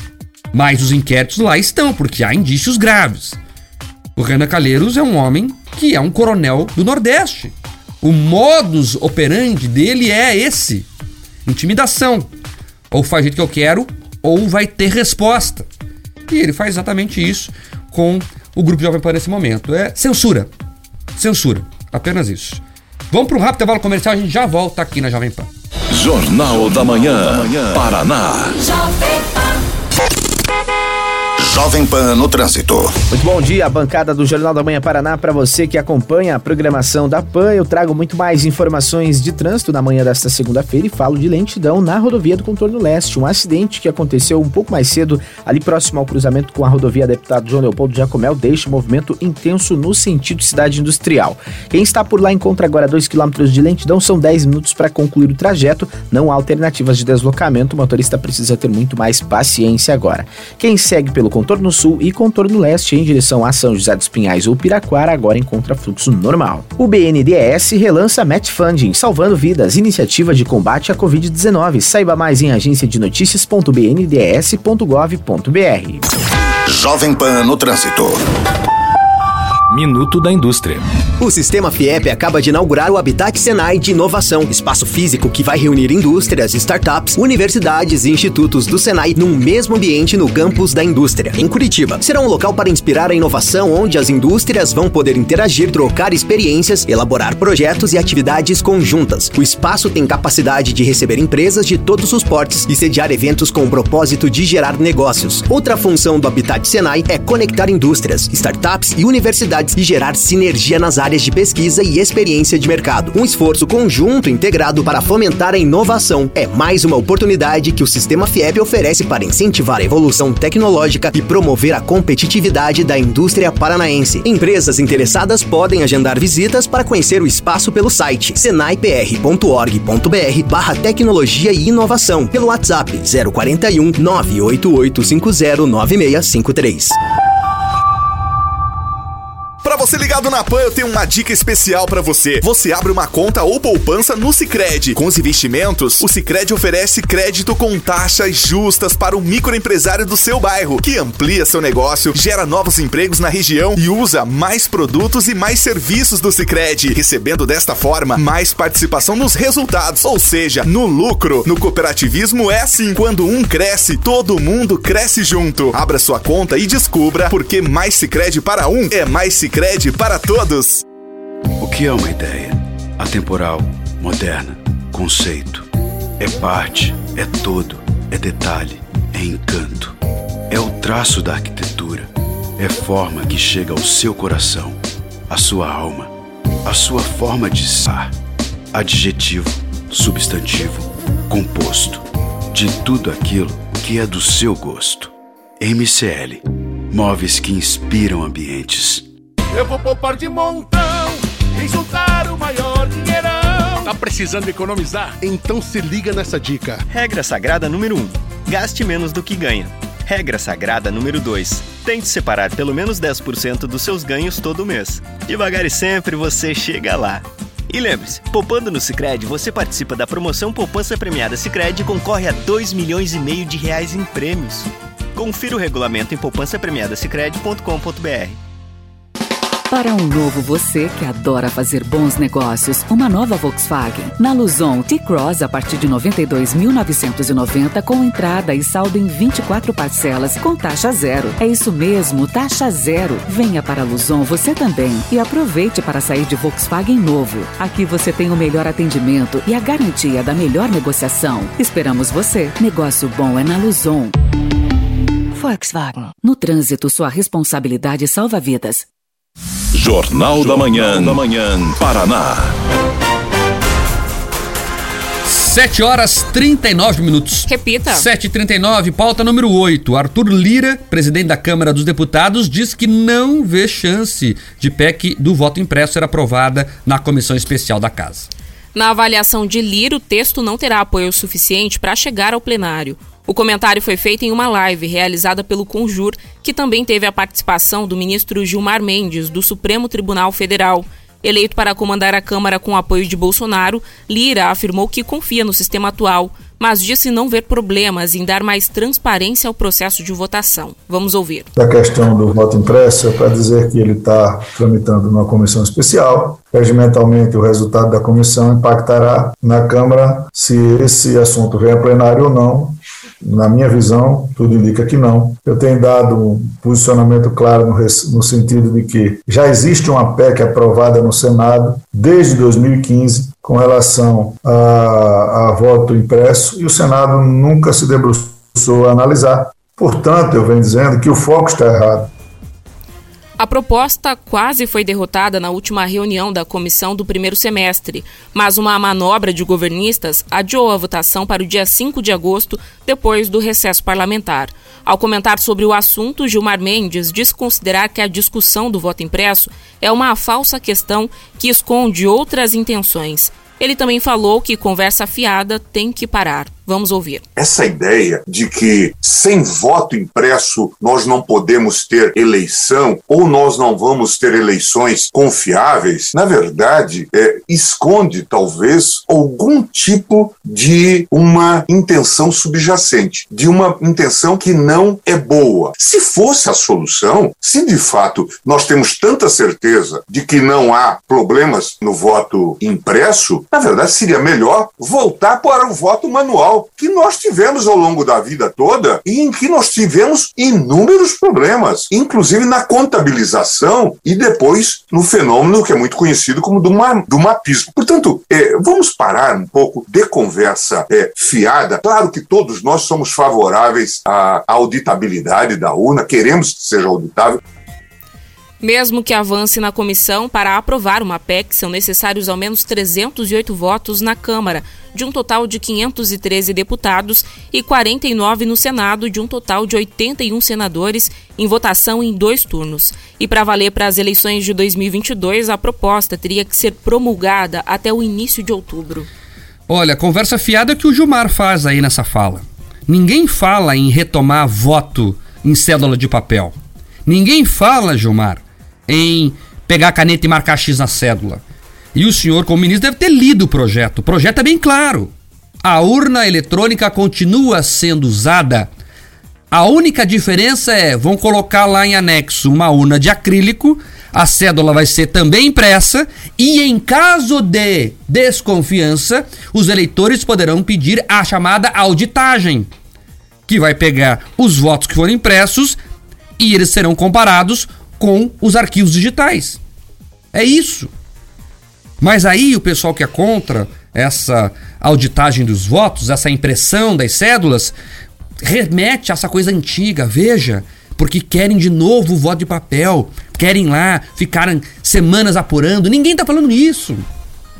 Speaker 1: Mas os inquéritos lá estão, porque há indícios graves. O Renan Calheiros é um homem que é um coronel do Nordeste. O modus operandi dele é esse: intimidação. Ou faz jeito que eu quero, ou vai ter resposta. E ele faz exatamente isso com o grupo Jovem Pan nesse momento. É censura. Censura. Apenas isso. Vamos para um rápido intervalo comercial, a gente já volta aqui na Jovem Pan.
Speaker 6: Jornal da Manhã, Paraná.
Speaker 7: Jovem Pan no Trânsito.
Speaker 8: Muito bom dia, a bancada do Jornal da Manhã Paraná. Para você que acompanha a programação da PAN, eu trago muito mais informações de trânsito na manhã desta segunda-feira e falo de lentidão na rodovia do Contorno Leste. Um acidente que aconteceu um pouco mais cedo, ali próximo ao cruzamento com a rodovia Deputado João Leopoldo Jacomel, deixa o movimento intenso no sentido cidade industrial. Quem está por lá encontra agora 2 km de lentidão, são 10 minutos para concluir o trajeto. Não há alternativas de deslocamento, o motorista precisa ter muito mais paciência agora. Quem segue pelo contorno contorno sul e contorno leste em direção a São José dos Pinhais ou Piraquara agora encontra fluxo normal. O BNDES relança Match Funding, salvando vidas, iniciativa de combate à Covid-19. Saiba mais em agenciadenoticias.bnds.gov.br.
Speaker 7: Jovem Pan no Trânsito.
Speaker 9: Minuto da Indústria.
Speaker 10: O Sistema FIEP acaba de inaugurar o Habitat Senai de Inovação, espaço físico que vai reunir indústrias, startups, universidades e institutos do Senai num mesmo ambiente no campus da indústria, em Curitiba. Será um local para inspirar a inovação, onde as indústrias vão poder interagir, trocar experiências, elaborar projetos e atividades conjuntas. O espaço tem capacidade de receber empresas de todos os portes e sediar eventos com o propósito de gerar negócios. Outra função do Habitat Senai é conectar indústrias, startups e universidades e gerar sinergia nas áreas de pesquisa e experiência de mercado. Um esforço conjunto integrado para fomentar a inovação é mais uma oportunidade que o sistema FIEP oferece para incentivar a evolução tecnológica e promover a competitividade da indústria paranaense. Empresas interessadas podem agendar visitas para conhecer o espaço pelo site senaipr.org.br barra tecnologia e inovação pelo WhatsApp 041 98850 9653.
Speaker 11: Para você ligado na PAN, eu tenho uma dica especial para você. Você abre uma conta ou poupança no Sicredi. Com os investimentos, o Sicredi oferece crédito com taxas justas para o microempresário do seu bairro, que amplia seu negócio, gera novos empregos na região e usa mais produtos e mais serviços do Sicredi, recebendo desta forma mais participação nos resultados, ou seja, no lucro. No cooperativismo é assim, quando um cresce, todo mundo cresce junto. Abra sua conta e descubra por que mais Sicredi para um é mais Sicredi para todos.
Speaker 12: O que é uma ideia? Atemporal, moderna, conceito. É parte, é todo, é detalhe, é encanto. É o traço da arquitetura. É forma que chega ao seu coração, à sua alma, à sua forma de estar. Adjetivo, substantivo, composto. De tudo aquilo que é do seu gosto. MCL. Móveis que inspiram ambientes.
Speaker 13: Eu vou poupar de montão e juntar o maior dinheirão.
Speaker 14: Tá precisando economizar? Então se liga nessa dica.
Speaker 15: Regra sagrada número 1. Um, gaste menos do que ganha. Regra sagrada número 2. Tente separar pelo menos 10% dos seus ganhos todo mês. Devagar e sempre você chega lá. E lembre-se, poupando no Sicredi, você participa da promoção Poupança Premiada Sicredi e concorre a 2 milhões e meio de reais em prêmios. Confira o regulamento em poupançapremiadasicredi.com.br.
Speaker 16: Para um novo você que adora fazer bons negócios, uma nova Volkswagen. Na Luzon T-Cross a partir de 92.990 com entrada e saldo em 24 parcelas com taxa zero. É isso mesmo, taxa zero. Venha para a Luzon você também e aproveite para sair de Volkswagen novo. Aqui você tem o melhor atendimento e a garantia da melhor negociação. Esperamos você. Negócio bom é na Luzon. Volkswagen. No trânsito, sua responsabilidade salva vidas.
Speaker 6: Jornal da Manhã, da Manhã, Paraná.
Speaker 1: 7 horas 39 minutos.
Speaker 2: Repita.
Speaker 1: 7h39, pauta número 8. Arthur Lira, presidente da Câmara dos Deputados, diz que não vê chance de PEC do voto impresso ser aprovada na comissão especial da Casa.
Speaker 2: Na avaliação de Lira, o texto não terá apoio suficiente para chegar ao plenário. O comentário foi feito em uma live realizada pelo Conjur, que também teve a participação do ministro Gilmar Mendes, do Supremo Tribunal Federal. Eleito para comandar a Câmara com apoio de Bolsonaro, Lira afirmou que confia no sistema atual, mas disse não ver problemas em dar mais transparência ao processo de votação. Vamos ouvir.
Speaker 17: Da questão do voto impresso, é para dizer que ele está tramitando numa comissão especial. Regimentalmente, o resultado da comissão impactará na Câmara se esse assunto vem a plenário ou não. Na minha visão, tudo indica que não. Eu tenho dado um posicionamento claro no, no, sentido de que já existe uma PEC aprovada no Senado desde 2015 com relação a, a voto impresso e o Senado nunca se debruçou a analisar. Portanto, eu venho dizendo que o foco está errado.
Speaker 2: A proposta quase foi derrotada na última reunião da comissão do primeiro semestre, mas uma manobra de governistas adiou a votação para o dia 5 de agosto, depois do recesso parlamentar. Ao comentar sobre o assunto, Gilmar Mendes disse considerar que a discussão do voto impresso é uma falsa questão que esconde outras intenções. Ele também falou que conversa fiada tem que parar. Vamos ouvir.
Speaker 18: Essa ideia de que sem voto impresso nós não podemos ter eleição ou nós não vamos ter eleições confiáveis, na verdade, é, esconde talvez algum tipo de uma intenção subjacente, de uma intenção que não é boa. Se fosse a solução, se de fato nós temos tanta certeza de que não há problemas no voto impresso, na verdade seria melhor voltar para o voto manual que nós tivemos ao longo da vida toda e em que nós tivemos inúmeros problemas, inclusive na contabilização e depois no fenômeno que é muito conhecido como do, ma do mapismo. Portanto, é, vamos parar um pouco de conversa é, fiada. Claro que todos nós somos favoráveis à auditabilidade da urna, queremos que seja auditável,
Speaker 2: mesmo que avance na comissão para aprovar uma PEC, são necessários ao menos 308 votos na Câmara, de um total de 513 deputados, e 49 no Senado, de um total de 81 senadores, em votação em dois turnos. E para valer para as eleições de 2022, a proposta teria que ser promulgada até o início de outubro.
Speaker 1: Olha, conversa fiada que o Gilmar faz aí nessa fala. Ninguém fala em retomar voto em cédula de papel. Ninguém fala, Gilmar, em pegar a caneta e marcar X na cédula. E o senhor, como ministro, deve ter lido o projeto. O projeto é bem claro. A urna eletrônica continua sendo usada. A única diferença é, vão colocar lá em anexo uma urna de acrílico, a cédula vai ser também impressa e em caso de desconfiança, os eleitores poderão pedir a chamada auditagem, que vai pegar os votos que foram impressos e eles serão comparados com os arquivos digitais. É isso. Mas aí o pessoal que é contra essa auditagem dos votos, essa impressão das cédulas, remete a essa coisa antiga, veja, porque querem de novo o voto de papel, querem lá, ficarem semanas apurando. Ninguém está falando isso.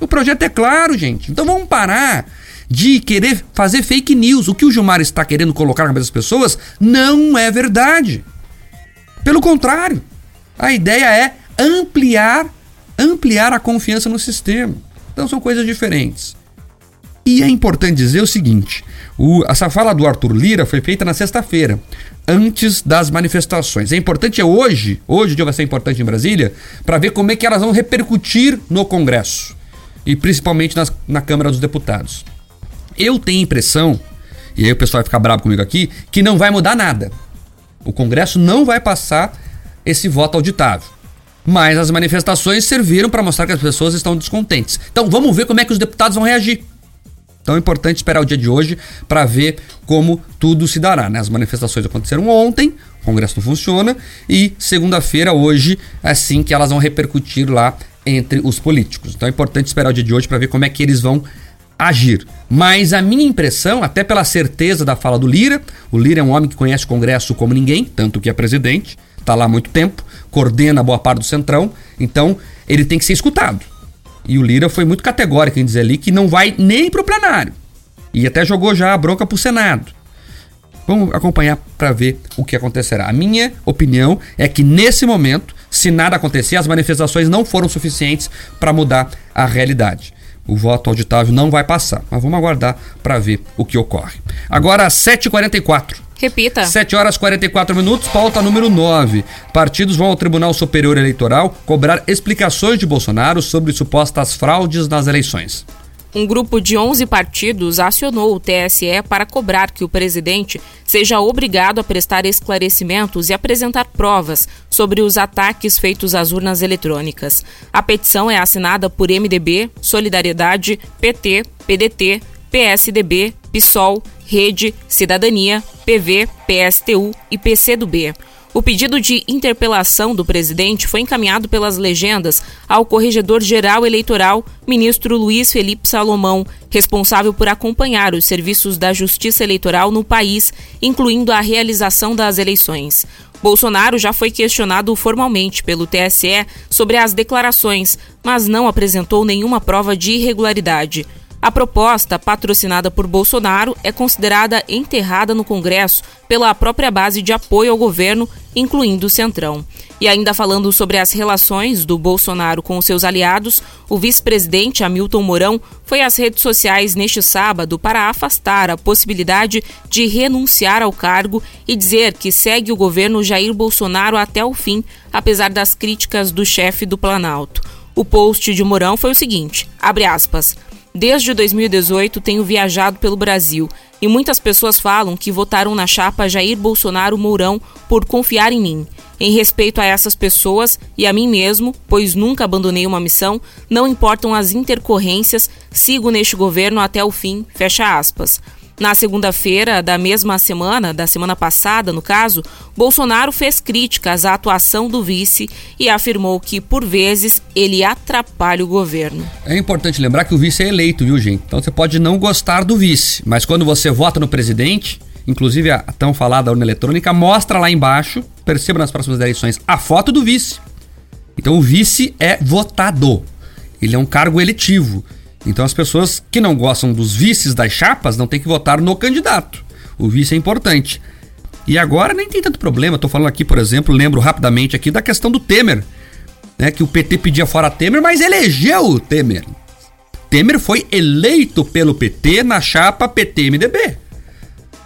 Speaker 1: O projeto é claro, gente. Então vamos parar de querer fazer fake news. O que o Gilmar está querendo colocar na cabeça das pessoas não é verdade. Pelo contrário, a ideia é ampliar, ampliar a confiança no sistema. Então são coisas diferentes. E é importante dizer o seguinte: o, essa fala do Arthur Lira foi feita na sexta-feira, antes das manifestações. É importante é hoje, hoje o dia vai ser importante em Brasília, para ver como é que elas vão repercutir no Congresso e principalmente nas, na Câmara dos Deputados. Eu tenho a impressão, e aí o pessoal vai ficar bravo comigo aqui, que não vai mudar nada. O Congresso não vai passar esse voto auditável. Mas as manifestações serviram para mostrar que as pessoas estão descontentes. Então vamos ver como é que os deputados vão reagir. Então é importante esperar o dia de hoje para ver como tudo se dará. Né? As manifestações aconteceram ontem, o Congresso não funciona, e segunda-feira, hoje, é assim que elas vão repercutir lá entre os políticos. Então é importante esperar o dia de hoje para ver como é que eles vão agir. Mas a minha impressão, até pela certeza da fala do Lira, o Lira é um homem que conhece o Congresso como ninguém, tanto que é presidente, está lá há muito tempo, coordena boa parte do Centrão, então ele tem que ser escutado. E o Lira foi muito categórico em dizer ali que não vai nem para o plenário. E até jogou já a bronca para o Senado. Vamos acompanhar para ver o que acontecerá. A minha opinião é que nesse momento, se nada acontecer, as manifestações não foram suficientes para mudar a realidade. O voto auditável não vai passar, mas vamos aguardar para ver o que ocorre. Agora, 7h44.
Speaker 2: Repita.
Speaker 1: 7 horas 44 minutos, pauta número 9. Partidos vão ao Tribunal Superior Eleitoral cobrar explicações de Bolsonaro sobre supostas fraudes nas eleições.
Speaker 2: um grupo de 11 partidos acionou o TSE para cobrar que o presidente seja obrigado a prestar esclarecimentos e apresentar provas sobre os ataques feitos às urnas eletrônicas. A petição é assinada por MDB, Solidariedade, PT, PDT, PSDB, PSOL, Rede, Cidadania, PV, PSTU e PCdoB. O pedido de interpelação do presidente foi encaminhado pelas legendas ao Corregedor-Geral Eleitoral, ministro Luiz Felipe Salomão, responsável por acompanhar os serviços da Justiça Eleitoral no país, incluindo a realização das eleições. Bolsonaro já foi questionado formalmente pelo TSE sobre as declarações, mas não apresentou nenhuma prova de irregularidade. A proposta, patrocinada por Bolsonaro, é considerada enterrada no Congresso pela própria base de apoio ao governo, incluindo o Centrão. E ainda falando sobre as relações do Bolsonaro com seus aliados, o vice-presidente Hamilton Mourão foi às redes sociais neste sábado para afastar a possibilidade de renunciar ao cargo e dizer que segue o governo Jair Bolsonaro até o fim, apesar das críticas do chefe do Planalto. O post de Mourão foi o seguinte: abre aspas. Desde 2018 tenho viajado pelo Brasil e muitas pessoas falam que votaram na chapa Jair Bolsonaro Mourão por confiar em mim. Em respeito a essas pessoas e a mim mesmo, pois nunca abandonei uma missão, não importam as intercorrências, sigo neste governo até o fim. Fecha aspas. Na segunda-feira da mesma semana, da semana passada, no caso, Bolsonaro fez críticas à atuação do vice e afirmou que, por vezes, ele atrapalha o governo.
Speaker 1: É importante lembrar que o vice é eleito, viu, gente? Então você pode não gostar do vice, mas quando você vota no presidente, inclusive a tão falada urna eletrônica, mostra lá embaixo, perceba nas próximas eleições, a foto do vice. Então o vice é votado. Ele é um cargo eletivo. Então as pessoas que não gostam dos vices das chapas não tem que votar no candidato. O vice é importante. E agora nem tem tanto problema. Estou falando aqui, por exemplo, lembro rapidamente aqui da questão do Temer, né? Que o PT pedia fora Temer, mas elegeu o Temer. Temer foi eleito pelo PT na chapa PT-MDB.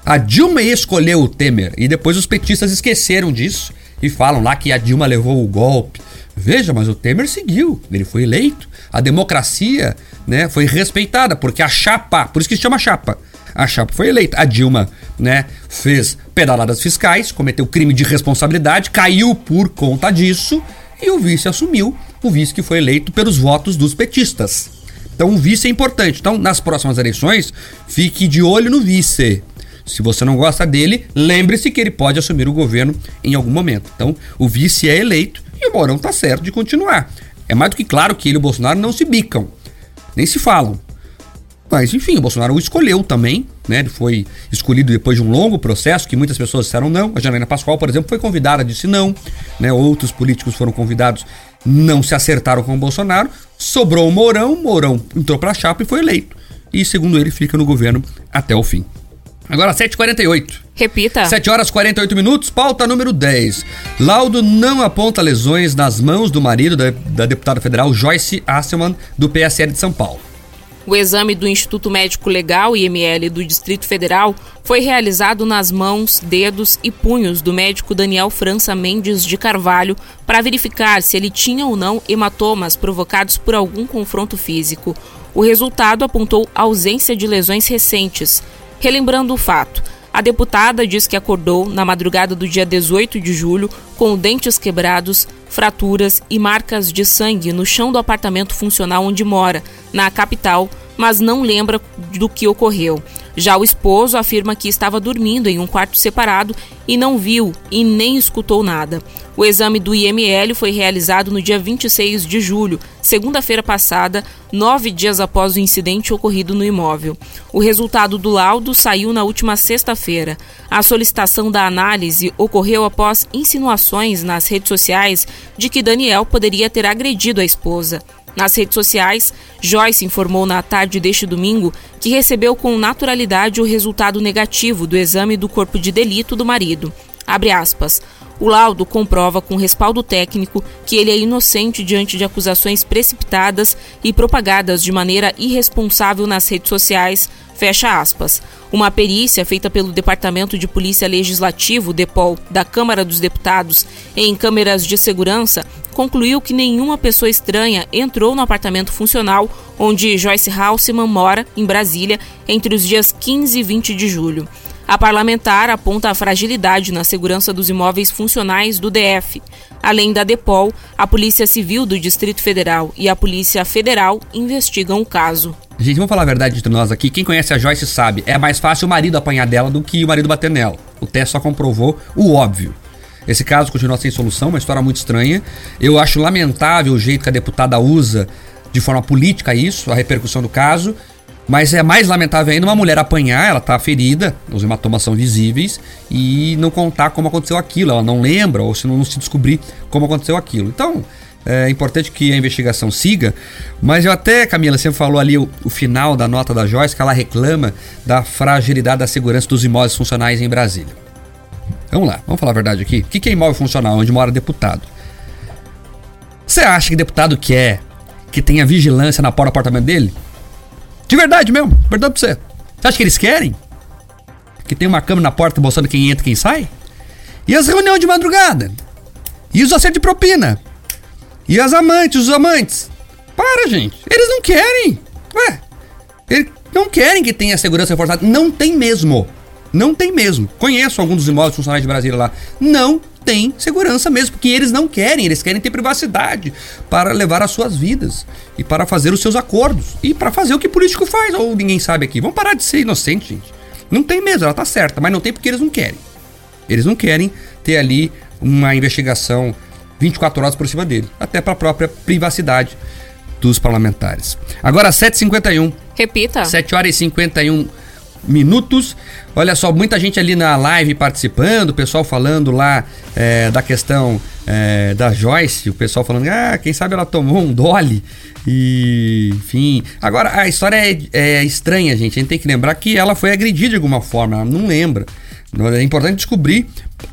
Speaker 1: A Dilma escolheu o Temer e depois os petistas esqueceram disso e falam lá que a Dilma levou o golpe. Veja, mas o Temer seguiu, ele foi eleito. A democracia né, foi respeitada, porque a chapa, por isso que se chama chapa, a chapa foi eleita. A Dilma né, fez pedaladas fiscais, cometeu crime de responsabilidade, caiu por conta disso e o vice assumiu, o vice que foi eleito pelos votos dos petistas. Então o vice é importante. Então, nas próximas eleições, fique de olho no vice. Se você não gosta dele, lembre-se que ele pode assumir o governo em algum momento. Então, o vice é eleito Mourão tá certo de continuar. É mais do que claro que ele e o Bolsonaro não se bicam, nem se falam. Mas, enfim, o Bolsonaro o escolheu também, né? Ele foi escolhido depois de um longo processo que muitas pessoas disseram não. A Janaína Pascoal, por exemplo, foi convidada, disse não. Né? Outros políticos foram convidados, não se acertaram com o Bolsonaro. Sobrou o Mourão, Mourão entrou para a chapa e foi eleito. E, segundo ele, fica no governo até o fim. Agora 7h48.
Speaker 2: Repita.
Speaker 1: 7 horas 48 minutos, pauta número 10. Laudo não aponta lesões nas mãos do marido da, da deputada federal Joyce Asselman, do PSL de São Paulo.
Speaker 2: O exame do Instituto Médico Legal, IML, do Distrito Federal foi realizado nas mãos, dedos e punhos do médico Daniel França Mendes de Carvalho para verificar se ele tinha ou não hematomas provocados por algum confronto físico. O resultado apontou ausência de lesões recentes. Relembrando o fato, a deputada diz que acordou na madrugada do dia 18 de julho com dentes quebrados, fraturas e marcas de sangue no chão do apartamento funcional onde mora, na capital, mas não lembra do que ocorreu. Já o esposo afirma que estava dormindo em um quarto separado e não viu e nem escutou nada. O exame do IML foi realizado no dia 26 de julho, segunda-feira passada, nove dias após o incidente ocorrido no imóvel. O resultado do laudo saiu na última sexta-feira. A solicitação da análise ocorreu após insinuações nas redes sociais de que Daniel poderia ter agredido a esposa. Nas redes sociais, Joyce informou na tarde deste domingo que recebeu com naturalidade o resultado negativo do exame do corpo de delito do marido. Aspas. O laudo comprova com respaldo técnico que ele é inocente diante de acusações precipitadas e propagadas de maneira irresponsável nas redes sociais. Fecha aspas. Uma perícia feita pelo Departamento de Polícia Legislativo, DEPOL, da Câmara dos Deputados, em câmeras de segurança, concluiu que nenhuma pessoa estranha entrou no apartamento funcional onde Joyce Halseman mora, em Brasília, entre os dias 15 e 20 de julho. A parlamentar aponta a fragilidade na segurança dos imóveis funcionais do DF. Além da DEPOL, a Polícia Civil do Distrito Federal e a Polícia Federal investigam o caso.
Speaker 1: Gente, vamos falar a verdade entre nós aqui. Quem conhece a Joyce sabe, é mais fácil o marido apanhar dela do que o marido bater nela. O teste só comprovou o óbvio. Esse caso continua sem solução, uma história muito estranha. Eu acho lamentável o jeito que a deputada usa de forma política isso, a repercussão do caso. Mas é mais lamentável ainda uma mulher apanhar, ela tá ferida, os hematomas são visíveis, e não contar como aconteceu aquilo, ela não lembra, ou se não se descobrir como aconteceu aquilo. Então, é importante que a investigação siga, mas eu até, Camila, você falou ali o, o, final da nota da Joyce, que ela reclama da fragilidade da segurança dos imóveis funcionais em Brasília. Vamos lá, vamos falar a verdade aqui. O que é imóvel funcional? Onde mora deputado? Você acha que deputado quer que tenha vigilância na porta do apartamento dele? De verdade mesmo, verdade pra você. Você acha que eles querem? Que tem uma câmera na porta mostrando quem entra e quem sai? E as reuniões de madrugada? E os acertos de propina? E as amantes, os amantes? Para, gente. Eles não querem. Ué, eles não querem que tenha segurança reforçada. Não tem mesmo. Não tem mesmo. Conheço alguns dos imóveis funcionais de Brasília lá. Não tem segurança mesmo, porque eles não querem, eles querem ter privacidade para levar as suas vidas e para fazer os seus acordos e para fazer o que político faz, ou ninguém sabe aqui. Vamos parar de ser inocente, gente. Não tem mesmo, ela tá certa, mas não tem porque eles não querem. Eles não querem ter ali uma investigação 24 horas por cima dele, até para a própria privacidade dos parlamentares. Agora 7h51.
Speaker 2: Repita.
Speaker 1: 7 horas e 51 minutos. Olha só, muita gente ali na live participando, pessoal falando lá é, da questão é, da Joyce, o pessoal falando, ah, quem sabe ela tomou um Dolly. E, enfim. Agora, a história é, é estranha, gente. A gente tem que lembrar que ela foi agredida de alguma forma, ela não lembra. É importante descobrir,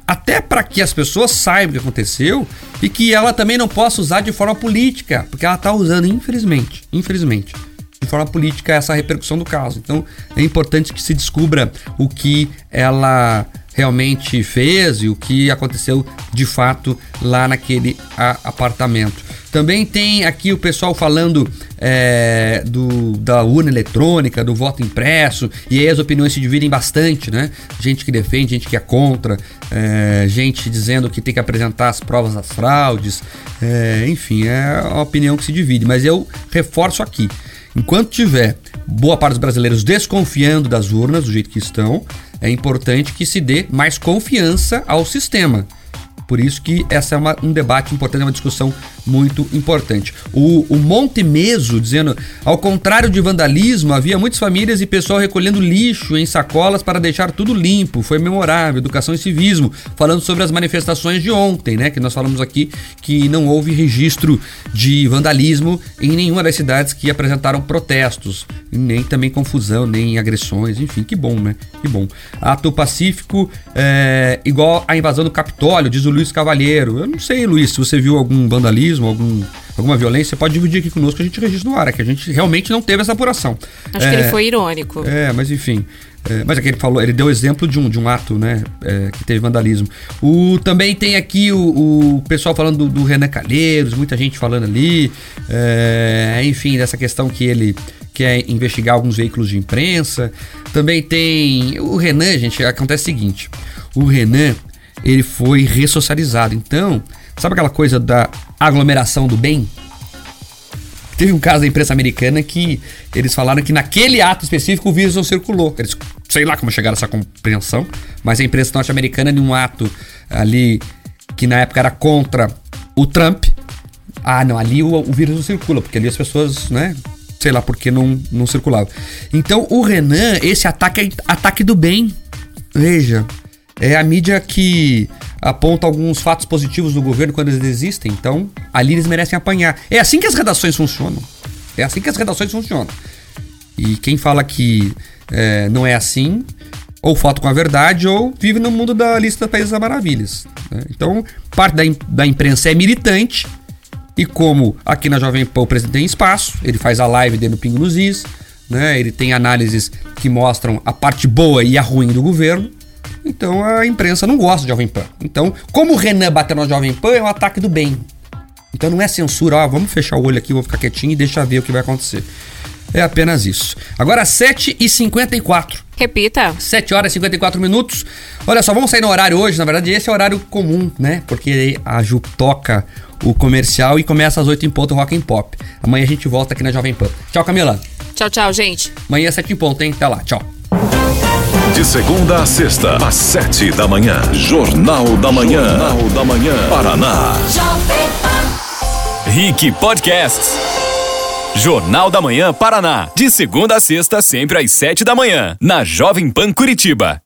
Speaker 1: até para que as pessoas saibam o que aconteceu e que ela também não possa usar de forma política, porque ela está usando, infelizmente, infelizmente de forma política essa repercussão do caso. Então é importante que se descubra o que ela realmente fez e o que aconteceu de fato lá naquele apartamento. Também tem aqui o pessoal falando é, do, da urna eletrônica, do voto impresso, e aí as opiniões se dividem bastante, né? Gente que defende, gente que é contra, é, gente dizendo que tem que apresentar as provas das fraudes, é, enfim, é a opinião que se divide. Mas eu reforço aqui: Enquanto tiver boa parte dos brasileiros desconfiando das urnas do jeito que estão, é importante que se dê mais confiança ao sistema. Por isso que essa é uma, um debate importante, é uma discussão muito importante. O, o Monte Meso dizendo, ao contrário de vandalismo, havia muitas famílias e pessoal recolhendo lixo em sacolas para deixar tudo limpo. Foi memorável, educação e civismo. Falando sobre as manifestações de ontem, né? Que nós falamos aqui que não houve registro de vandalismo em nenhuma das cidades que apresentaram protestos, nem também confusão, nem agressões, enfim, que bom, né? Que bom. Ato pacífico, é, igual a invasão do Capitólio, diz o Luiz Cavalheiro. Eu não sei, Luiz, se você viu algum vandalismo, algum, alguma violência, pode dividir aqui conosco, a gente registra no ar, é que a gente realmente não teve essa apuração.
Speaker 2: Acho é, que ele foi irônico.
Speaker 1: É, mas enfim. É, mas é que ele falou, ele deu exemplo de um, de um ato, né, é, que teve vandalismo. O, também tem aqui o, o pessoal falando do, do, Renan Calheiros, muita gente falando ali, é, enfim, dessa questão que ele quer investigar alguns veículos de imprensa. Também tem o Renan, gente, acontece o seguinte, o Renan, ele foi ressocializado. Então, sabe aquela coisa da aglomeração do bem? Teve um caso da imprensa americana que eles falaram que naquele ato específico o vírus não circulou. Eles, sei lá como chegaram a essa compreensão, mas a imprensa norte-americana, em um ato ali que na época era contra o Trump, ah, não, ali o, o vírus não circula, porque ali as pessoas, né, sei lá porque não, não circulava. Então o Renan, esse ataque é ataque do bem. Veja, é a mídia que aponta alguns fatos positivos do governo quando eles existem. Então, ali eles merecem apanhar. É assim que as redações funcionam. É assim que as redações funcionam. E quem fala que é, não é assim, ou falta com a verdade, ou vive no mundo da lista das Países das Maravilhas. Né? Então, parte da, da imprensa é militante. E como aqui na Jovem Pan o presidente tem espaço, ele faz a live dentro do Pingo nos Is, né? ele tem análises que mostram a parte boa e a ruim do governo. Então a imprensa não gosta de Jovem Pan. Então, como o Renan bateu na Jovem Pan, é um ataque do bem. Então não é censura, ó, vamos fechar o olho aqui, vou ficar quietinho e deixar ver o que vai acontecer. É apenas isso. Agora 7h54.
Speaker 2: Repita.
Speaker 1: 7 horas e 54 minutos. Olha só, vamos sair no horário hoje. Na verdade, esse é o horário comum, né? Porque a Ju toca o comercial e começa às 8 em ponto Rock and Pop. Amanhã a gente volta aqui na Jovem Pan. Tchau, Camila.
Speaker 2: Tchau, tchau, gente.
Speaker 1: Amanhã é 7 em ponto, hein? Até lá. Tchau.
Speaker 6: De segunda a sexta, às sete da manhã. Jornal da Manhã. Jornal da Manhã. Paraná.
Speaker 9: Rick Podcasts. Jornal da Manhã Paraná. De segunda a sexta, sempre às sete da manhã. Na Jovem Pan Curitiba.